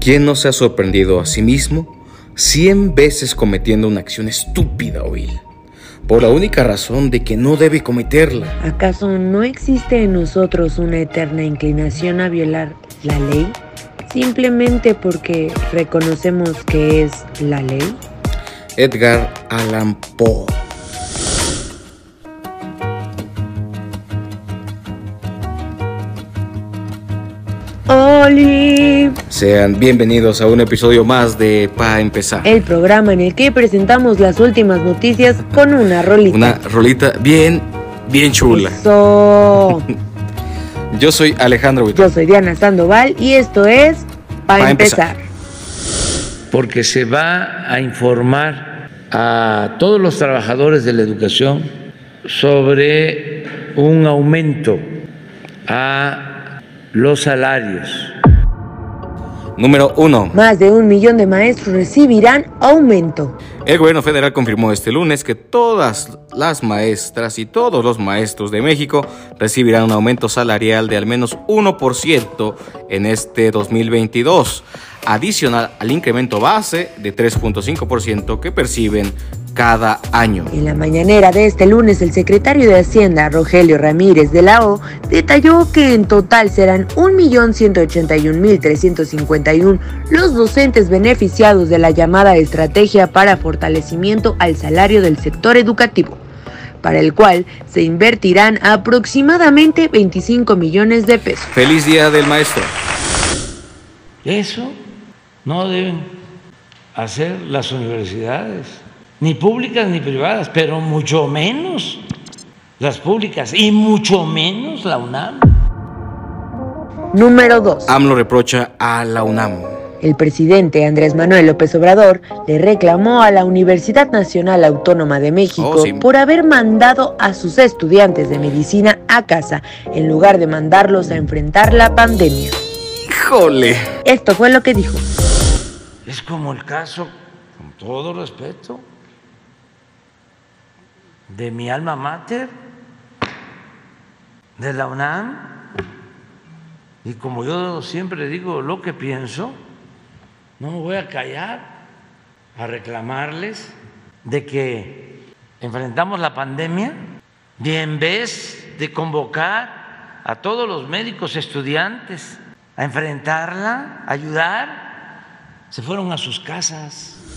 ¿Quién no se ha sorprendido a sí mismo cien veces cometiendo una acción estúpida o vil? Por la única razón de que no debe cometerla. ¿Acaso no existe en nosotros una eterna inclinación a violar la ley? Simplemente porque reconocemos que es la ley. Edgar Allan Poe ¡Oli! Sean bienvenidos a un episodio más de Pa Empezar. El programa en el que presentamos las últimas noticias con una rolita. Una rolita bien, bien chula. Eso. Yo soy Alejandro Yo Huitón. soy Diana Sandoval y esto es Pa, Pa empezar. empezar. porque se va a informar a todos los trabajadores de la educación sobre un aumento a los salarios. Número 1. Más de un millón de maestros recibirán aumento. El gobierno federal confirmó este lunes que todas las maestras y todos los maestros de México recibirán un aumento salarial de al menos 1% en este 2022, adicional al incremento base de 3.5% que perciben cada año. En la mañanera de este lunes, el secretario de Hacienda, Rogelio Ramírez de la O, detalló que en total serán 1.181.351 los docentes beneficiados de la llamada Estrategia para Fortalecimiento al Salario del Sector Educativo, para el cual se invertirán aproximadamente 25 millones de pesos. Feliz Día del Maestro. Eso no deben hacer las universidades, ni públicas ni privadas, pero mucho menos las públicas y mucho menos la UNAM. Número 2. AMLO reprocha a la UNAM. El presidente Andrés Manuel López Obrador le reclamó a la Universidad Nacional Autónoma de México Oh, sí. por haber mandado a sus estudiantes de medicina a casa en lugar de mandarlos a enfrentar la pandemia. ¡Híjole! Esto fue lo que dijo. Es como el caso, con todo respeto, de mi alma mater, de la UNAM, y como yo siempre digo lo que pienso, no me voy a callar a reclamarles de que enfrentamos la pandemia y en vez de convocar a todos los médicos estudiantes a enfrentarla, a ayudar, se fueron a sus casas.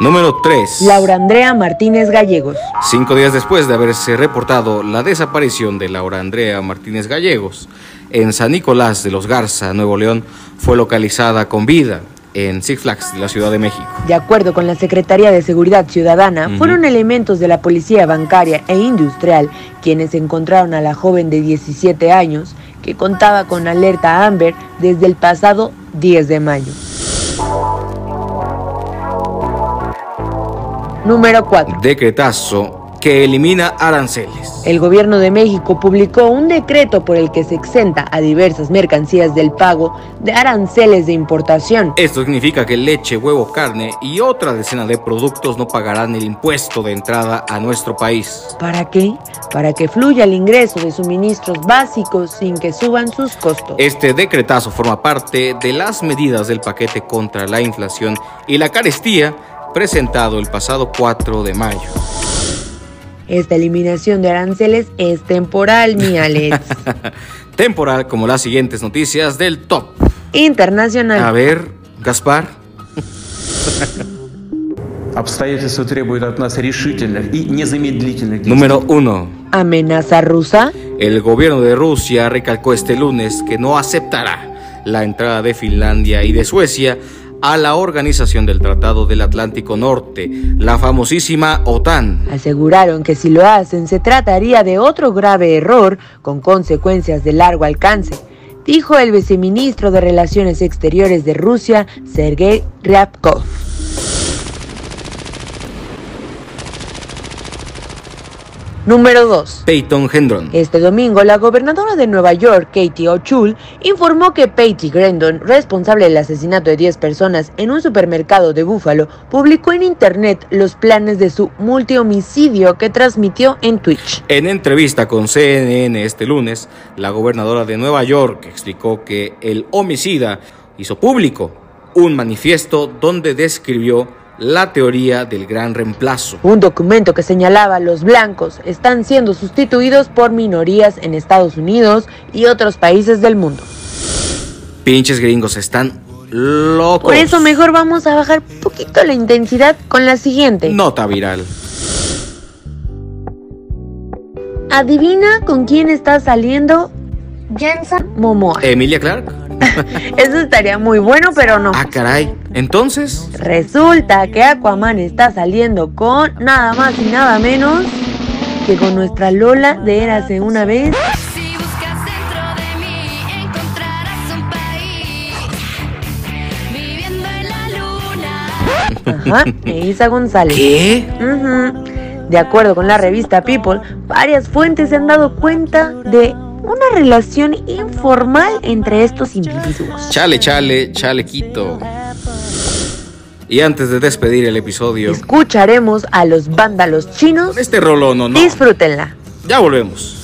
Número 3. Laura Andrea Martínez Gallegos. Cinco días después de haberse reportado la desaparición de Laura Andrea Martínez Gallegos en San Nicolás de los Garza, Nuevo León, fue localizada con vida en Six Flags de la Ciudad de México. De acuerdo con la Secretaría de Seguridad Ciudadana, fueron elementos de la Policía Bancaria e Industrial quienes encontraron a la joven de 17 años que contaba con alerta Amber desde el pasado 10 de mayo. Número 4. Decretazo que elimina aranceles. El gobierno de México publicó un decreto por el que se exenta a diversas mercancías del pago de aranceles de importación. Esto significa que leche, huevo, carne y otra decena de productos no pagarán el impuesto de entrada a nuestro país. ¿Para qué? Para que fluya el ingreso de suministros básicos sin que suban sus costos. Este decretazo forma parte de las medidas del paquete contra la inflación y la carestía presentado el pasado 4 de mayo. Esta eliminación de aranceles es temporal, mi Alex. temporal, como las siguientes noticias del top. Internacional. A ver, Gaspar. Número 1. Amenaza rusa. El gobierno de Rusia recalcó este lunes que no aceptará la entrada de Finlandia y de Suecia a la organización del Tratado del Atlántico Norte, la famosísima OTAN. Aseguraron que si lo hacen se trataría de otro grave error con consecuencias de largo alcance, dijo el viceministro de Relaciones Exteriores de Rusia, Sergei Ryabkov. Número 2. Peyton Hendron. Este domingo, la gobernadora de Nueva York, Katie O'Toole, informó que Patty Grandon, responsable del asesinato de 10 personas en un supermercado de Buffalo, publicó en internet los planes de su multihomicidio que transmitió en Twitch. En entrevista con CNN este lunes, la gobernadora de Nueva York explicó que el homicida hizo público un manifiesto donde describió la teoría del gran reemplazo. Un documento que señalaba los blancos están siendo sustituidos por minorías en Estados Unidos y otros países del mundo. Pinches gringos están locos. Por eso mejor vamos a bajar un poquito la intensidad con la siguiente. Nota viral. Adivina con quién está saliendo Jensen Momoa. Emilia Clark. Eso estaría muy bueno, pero no. Ah, caray. Entonces. Resulta que Aquaman está saliendo con nada más y nada menos que con nuestra Lola de Érase una vez. Si buscas dentro de mí, encontrarás un país viviendo en la luna. Ajá, Isa González. ¿Qué? De acuerdo con la revista People, varias fuentes se han dado cuenta de una relación informal entre estos individuos. Chale, chale, chalequito. Y antes de despedir el episodio, Escucharemos a los vándalos chinos. este rollo no, no. Disfrútenla. Ya volvemos.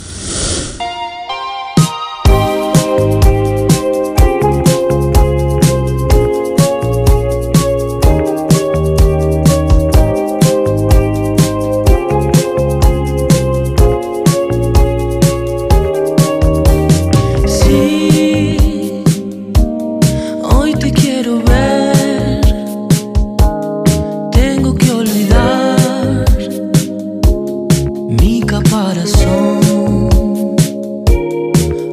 corazón.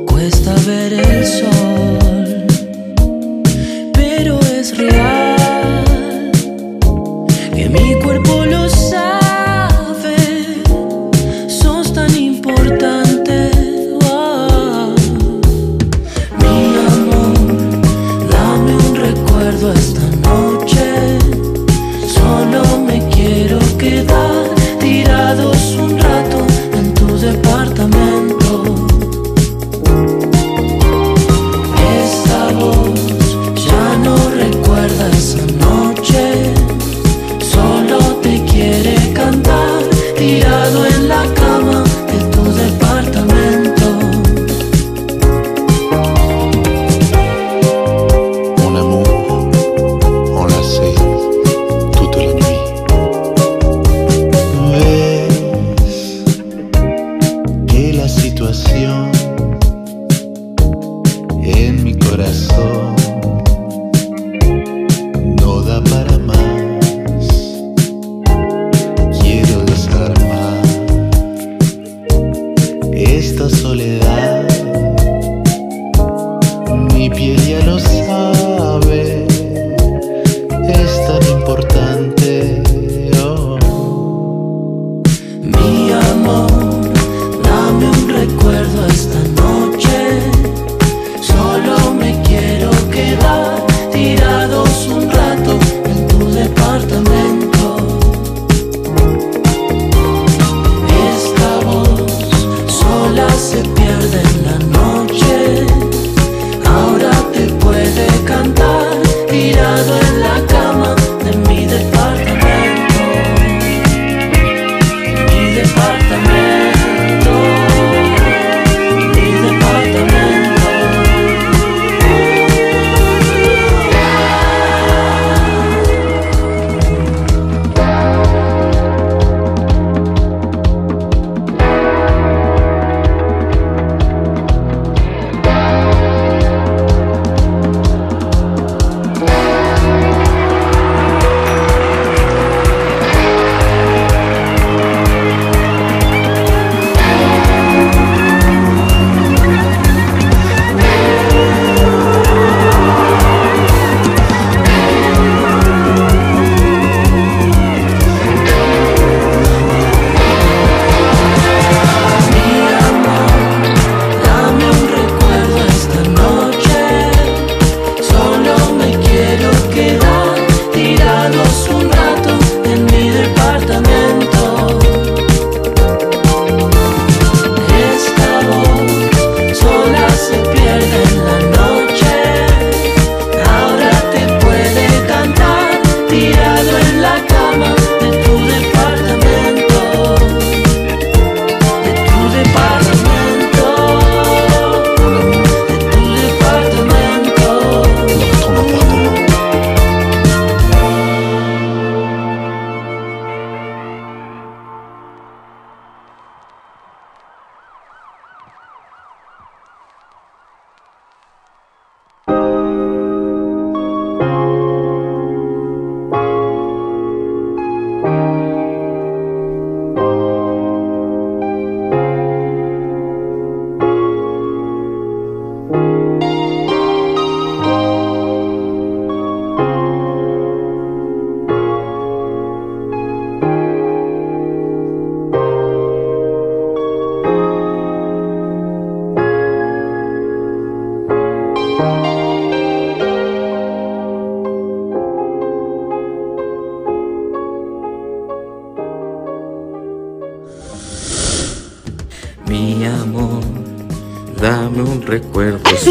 Cuesta ver el corazón.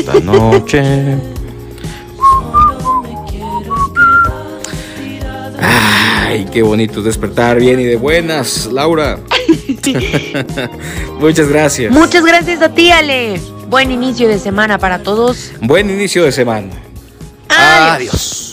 Esta noche. Ay, qué bonito despertar bien y de buenas, Laura. Muchas gracias. Muchas gracias a ti, Ale. Buen inicio de semana para todos. Buen inicio de semana. Adiós. Adiós.